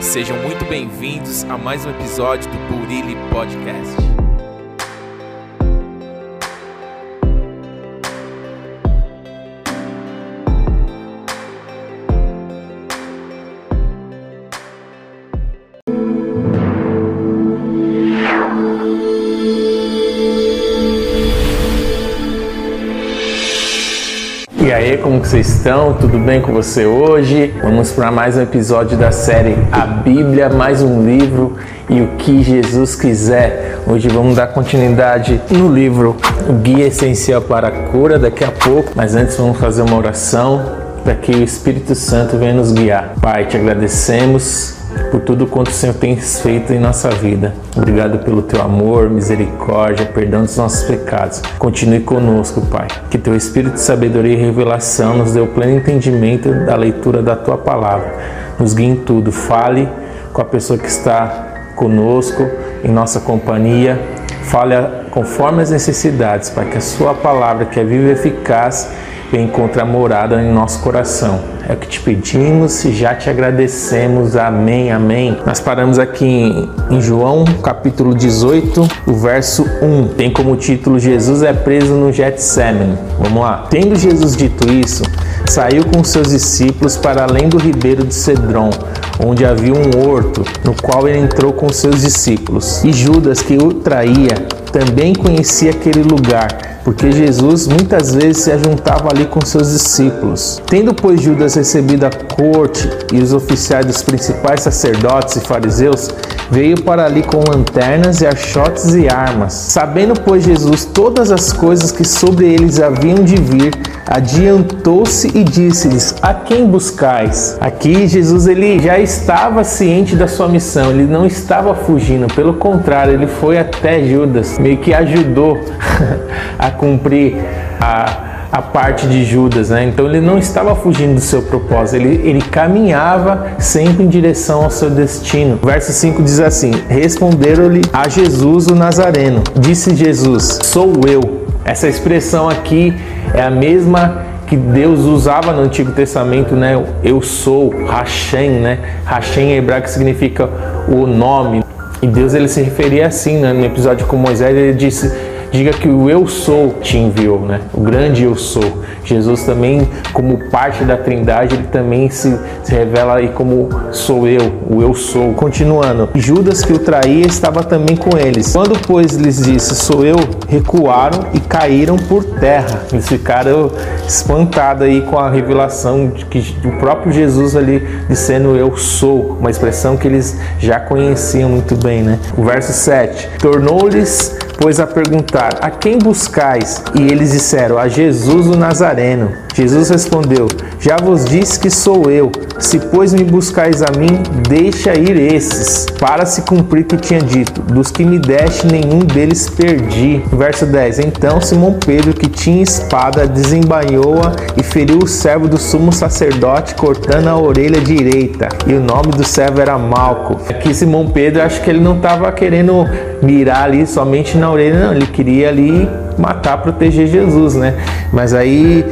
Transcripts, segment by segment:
Sejam muito bem-vindos a mais um episódio do Burilli Podcast. E aí, como que vocês estão? Tudo bem com você hoje? Vamos para mais um episódio da série A Bíblia, mais um livro e o que Jesus quiser. Hoje vamos dar continuidade no livro O Guia Essencial para a Cura, daqui a pouco. Mas antes vamos fazer uma oração para que o Espírito Santo venha nos guiar. Pai, te agradecemos por tudo quanto o Senhor tem feito em nossa vida. Obrigado pelo teu amor, misericórdia, perdão dos nossos pecados. Continue conosco, Pai. Que teu espírito de sabedoria e revelação nos dê o pleno entendimento da leitura da tua palavra. Nos guie em tudo. Fale com a pessoa que está conosco, em nossa companhia. Fale conforme as necessidades, para que a sua palavra, que é viva e eficaz, venha encontrar morada em nosso coração. É o que te pedimos e já te agradecemos. Amém, amém. Nós paramos aqui em, em, João, capítulo 18, o verso 1. Tem como título Jesus é preso no Getsemane. Vamos lá. Tendo Jesus dito isso, saiu com seus discípulos para além do ribeiro de Cedron, onde havia um horto, no qual ele entrou com seus discípulos. E Judas, que o traía, também conhecia aquele lugar, porque Jesus muitas vezes se ajuntava ali com seus discípulos. Tendo, pois, Judas recebido a corte e os oficiais dos principais sacerdotes e fariseus, veio para ali com lanternas e achotes e armas. Sabendo, pois, Jesus todas as coisas que sobre eles haviam de vir, adiantou-se e disse-lhes: A quem buscais? Aqui Jesus ele já estava ciente da sua missão, ele não estava fugindo, pelo contrário, ele foi até Judas, meio que ajudou a cumprir a a parte de Judas, né? Então ele não estava fugindo do seu propósito, ele, ele caminhava sempre em direção ao seu destino. Verso 5 diz assim: Responderam-lhe a Jesus o Nazareno. Disse Jesus: Sou eu. Essa expressão aqui é a mesma que Deus usava no Antigo Testamento, né? Eu sou, Hashem, né? Hashem em hebraico significa o nome. E Deus ele se referia assim, né? No episódio com Moisés, ele disse diga que o eu sou te enviou, né? O grande eu sou. Jesus também, como parte da Trindade, ele também se, se revela aí como sou eu, o eu sou. Continuando, Judas que o traía estava também com eles. Quando pois lhes disse sou eu, recuaram e caíram por terra. Eles ficaram espantados aí com a revelação de que o próprio Jesus ali dizendo eu sou, uma expressão que eles já conheciam muito bem, né? O verso 7. Tornou-lhes pois a perguntar: A quem buscais? E eles disseram: A Jesus o Nazareno. Jesus respondeu: Já vos disse que sou eu. Se, pois, me buscais a mim, deixa ir esses, para se cumprir que tinha dito: Dos que me deste, nenhum deles perdi. Verso 10: Então Simão Pedro, que tinha espada, desembainhou-a e feriu o servo do sumo sacerdote, cortando a orelha direita. E o nome do servo era Malco. Aqui, Simão Pedro, acho que ele não estava querendo mirar ali somente na orelha, não, ele queria ali matar, proteger Jesus, né? Mas aí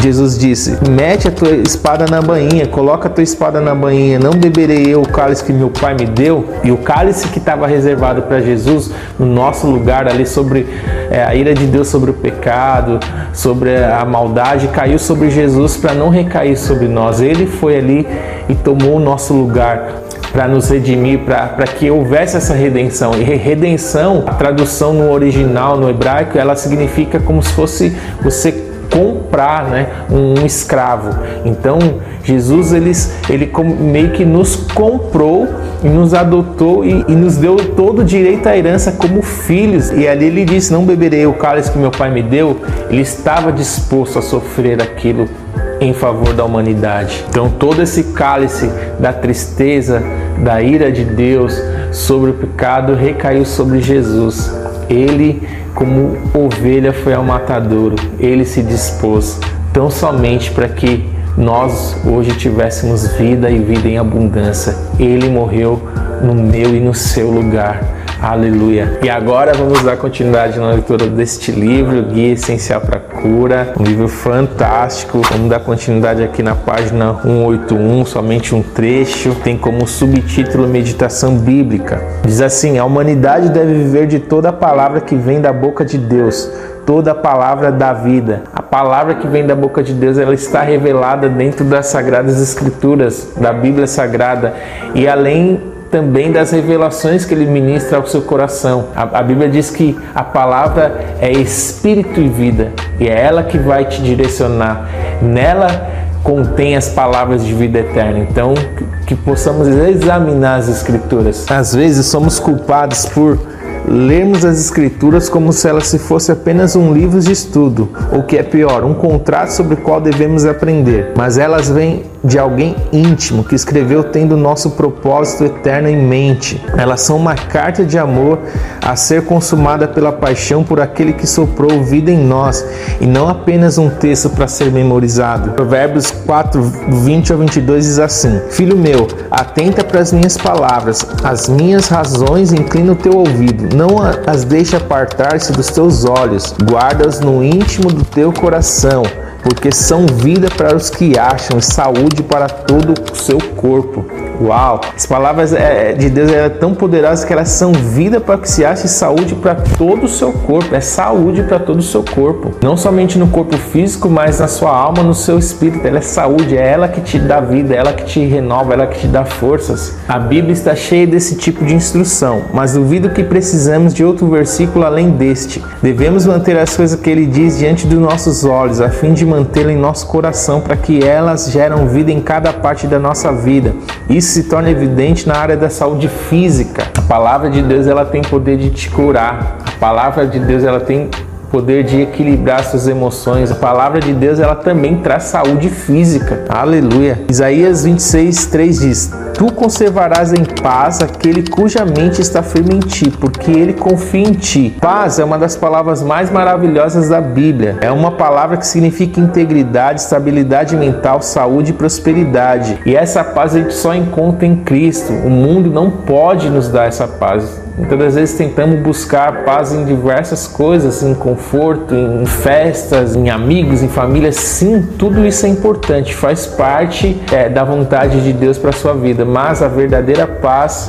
Jesus disse: mete a tua espada na bainha, coloca a tua espada na bainha, não beberei eu o cálice que meu pai me deu. E o cálice que estava reservado para Jesus, no nosso lugar, ali sobre é, a ira de Deus sobre o pecado, sobre a maldade, caiu sobre Jesus para não recair sobre nós. Ele foi ali e tomou o nosso lugar para nos redimir, para que houvesse essa redenção. E redenção, a tradução no original, no hebraico, ela significa como se fosse você comprar né, um, escravo. Então, Jesus ele, ele meio que nos comprou e nos adotou e, e, nos deu todo o direito à herança como filhos. E ali ele disse: Não beberei o cálice que meu pai me deu. Ele estava disposto a sofrer aquilo em favor da humanidade. Então, todo esse cálice da tristeza, da ira de Deus sobre o pecado recaiu sobre Jesus. Ele, como ovelha, foi ao matadouro. Ele se dispôs tão somente para que nós hoje tivéssemos vida e vida em abundância. Ele morreu no meu e no seu lugar. Aleluia. E agora vamos dar continuidade na leitura deste livro, Guia Essencial para Cura, um livro fantástico. Vamos dar continuidade aqui na página 181, somente um trecho. Tem como subtítulo Meditação Bíblica. Diz assim: A humanidade deve viver de toda a palavra que vem da boca de Deus toda a palavra da vida. A palavra que vem da boca de Deus, ela está revelada dentro das sagradas escrituras, da Bíblia Sagrada. E além também das revelações que ele ministra ao seu coração. A, a, Bíblia diz que a palavra é espírito e vida, e é ela que vai te direcionar. Nela contém as palavras de vida eterna. Então, que, que possamos examinar as escrituras. Às vezes somos culpados por lermos as Escrituras como se elas se fosse apenas um livro de estudo, ou que é pior, um contrato sobre o qual devemos aprender, mas elas vêm de alguém íntimo que escreveu tendo nosso propósito eterno em mente. Elas são uma carta de amor a ser consumada pela paixão por aquele que soprou vida em nós e não apenas um texto para ser memorizado. Provérbios 4, 20 ao 22 diz assim: Filho meu, atenta para as minhas palavras, as minhas razões inclina o teu ouvido, não as deixe apartar-se dos teus olhos, guarda-as no íntimo do teu coração porque são vida para os que acham e saúde para todo o seu corpo. Uau! As palavras é, é, de Deus é tão poderosas que elas são vida para que se ache saúde para todo o seu corpo. É saúde para todo o seu corpo. Não somente no corpo físico, mas na sua alma, no seu espírito. Ela é saúde, é ela que te dá vida, é ela que te renova, é ela que te dá forças. A Bíblia está cheia desse tipo de instrução, mas duvido que precisamos de outro versículo além deste. Devemos manter as coisas que ele diz diante dos nossos olhos, a fim de mantê-la em nosso coração, para que elas geram vida em cada parte da nossa vida. Isso se torna evidente na área da saúde física. A palavra de Deus ela tem poder de te curar. A palavra de Deus ela tem poder de equilibrar suas emoções. A palavra de Deus ela também traz saúde física. Aleluia. Isaías 26, 3 diz: Tu conservarás em paz aquele cuja mente está firme em ti, porque ele confia em ti. Paz é uma das palavras mais maravilhosas da Bíblia. É uma palavra que significa integridade, estabilidade mental, saúde e prosperidade. E essa paz a gente só encontra em Cristo. O mundo não pode nos dar essa paz. Muitas das vezes tentamos buscar paz em diversas coisas, em conforto, em festas, em amigos, em família. Sim, tudo isso é importante, faz parte é, da vontade de Deus para sua vida. Mas a verdadeira paz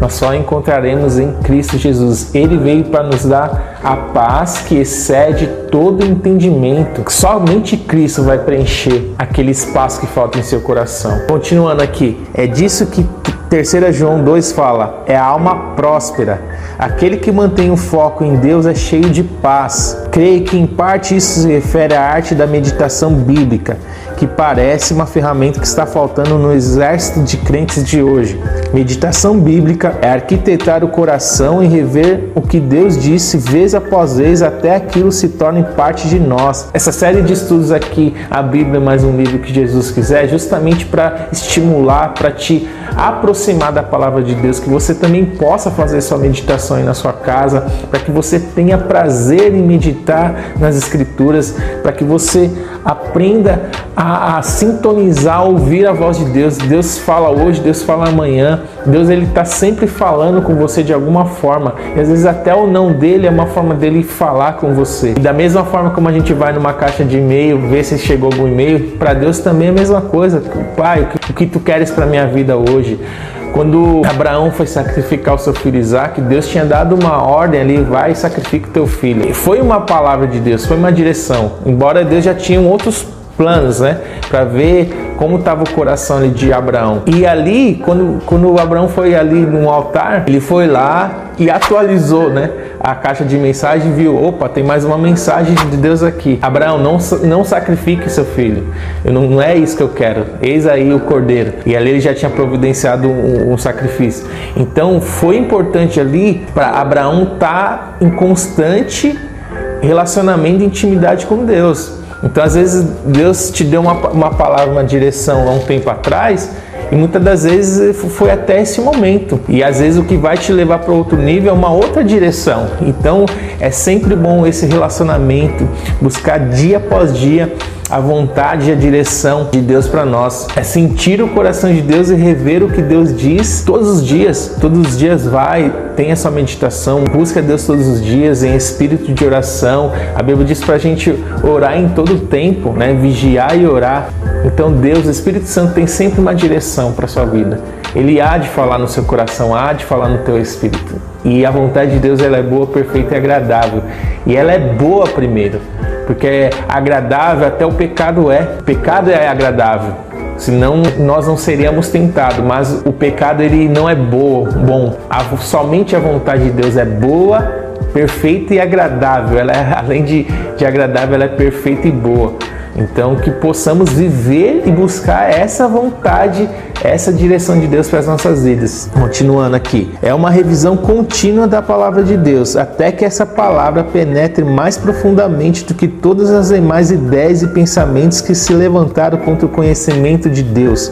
nós só encontraremos em Cristo Jesus. Ele veio para nos dar a paz que excede todo entendimento. Somente Cristo vai preencher aquele espaço que falta em seu coração. Continuando aqui, é disso que 3 João 2 fala: é a alma próspera. Aquele que mantém o foco em Deus é cheio de paz. Creio que em parte isso se refere à arte da meditação bíblica, que parece uma ferramenta que está faltando no exército de crentes de hoje. Meditação bíblica é arquitetar o coração e rever o que Deus disse vez após vez até aquilo se torne parte de nós. Essa série de estudos aqui, a Bíblia mais um livro que Jesus quiser, é justamente para estimular, para te aproximar da palavra de Deus, que você também possa fazer sua meditação aí na sua casa, para que você tenha prazer em meditar nas Escrituras, para que você aprenda a, a, sintonizar, ouvir a voz de Deus. Deus fala hoje, Deus fala amanhã. Deus ele está sempre falando com você de alguma forma. E às vezes até o não dele é uma forma dele falar com você. E da mesma forma como a gente vai numa caixa de e-mail, ver se chegou algum e-mail, para Deus também é a mesma coisa. Pai, o que tu queres para minha vida hoje? Quando Abraão foi sacrificar o seu filho Isaac, Deus tinha dado uma ordem ali, vai e sacrifica o teu filho. Foi uma palavra de Deus, foi uma direção. Embora Deus já tinha outros planos, né? Para ver como estava o coração de Abraão. E ali, quando, quando Abraão foi ali no altar, ele foi lá e atualizou, né? A caixa de mensagem viu, opa, tem mais uma mensagem de Deus aqui. Abraão, não, não sacrifique seu filho. Eu não, não é isso que eu quero. Eis aí o cordeiro. E ali ele já tinha providenciado um, um sacrifício. Então foi importante ali para Abraão estar tá em constante relacionamento e intimidade com Deus. Então, às vezes, Deus te deu uma, uma palavra, uma direção há um tempo atrás, e muitas das vezes foi até esse momento. E às vezes o que vai te levar para outro nível é uma outra direção. Então é sempre bom esse relacionamento, buscar dia após dia a vontade e a direção de Deus para nós. É sentir o coração de Deus e rever o que Deus diz todos os dias. Todos os dias vai, tem essa meditação, busca Deus todos os dias em espírito de oração. A Bíblia diz para a gente orar em todo o tempo, né? vigiar e orar. Então Deus, o Espírito Santo tem sempre uma direção para sua vida. Ele há de falar no seu coração, há de falar no teu espírito. E a vontade de Deus ela é boa, perfeita e agradável. E ela é boa primeiro, porque é agradável até o pecado é. O pecado é agradável. Senão nós não seríamos tentados, mas o pecado ele não é boa, bom. A, somente a vontade de Deus é boa, perfeita e agradável. Ela é, além de, de agradável, ela é perfeita e boa. Então, que possamos viver e buscar essa vontade, essa direção de Deus para as nossas vidas. Continuando aqui, é uma revisão contínua da palavra de Deus, até que essa palavra penetre mais profundamente do que todas as demais ideias e pensamentos que se levantaram contra o conhecimento de Deus.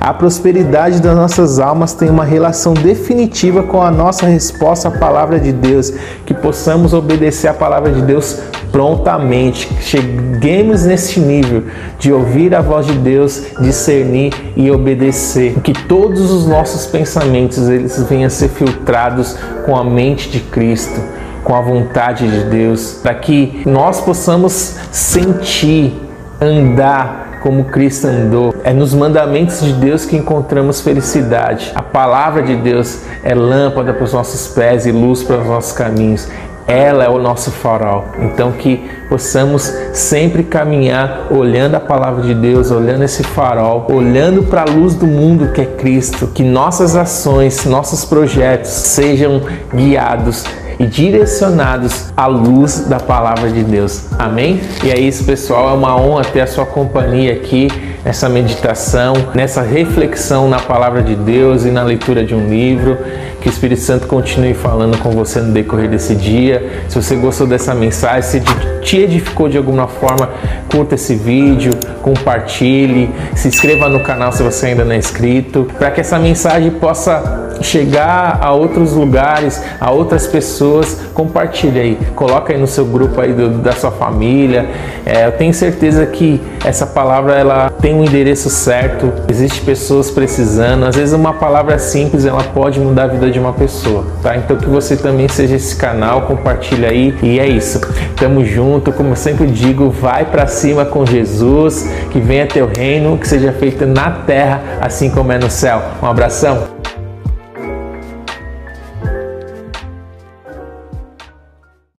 A prosperidade das nossas almas tem uma relação definitiva com a nossa resposta à palavra de Deus, que possamos obedecer à palavra de Deus prontamente. Cheguemos nesse nível de ouvir a voz de Deus, discernir e obedecer. Que todos os nossos pensamentos eles venham a ser filtrados com a mente de Cristo, com a vontade de Deus, para que nós possamos sentir, andar como Cristo andou. É nos mandamentos de Deus que encontramos felicidade. A palavra de Deus é lâmpada para os nossos pés e luz para os nossos caminhos. Ela é o nosso farol. Então que possamos sempre caminhar olhando a palavra de Deus, olhando esse farol, olhando para a luz do mundo que é Cristo, que nossas ações, nossos projetos sejam guiados e direcionados à luz da palavra de Deus. Amém? E é isso, pessoal. É uma honra ter a sua companhia aqui nessa meditação, nessa reflexão na palavra de Deus e na leitura de um livro. Que o Espírito Santo continue falando com você no decorrer desse dia. Se você gostou dessa mensagem, se te edificou de alguma forma, curta esse vídeo, compartilhe, se inscreva no canal se você ainda não é inscrito, para que essa mensagem possa chegar a outros lugares, a outras pessoas, compartilhe aí, coloca aí no seu grupo aí do, da sua família. É, eu tenho certeza que essa palavra ela tem um endereço certo. Existem pessoas precisando. Às vezes uma palavra simples ela pode mudar a vida de uma pessoa, tá? Então que você também seja esse canal, compartilha aí e é isso. Tamo junto, como eu sempre digo, vai para cima com Jesus, que venha teu reino, que seja feito na terra assim como é no céu. Um abração.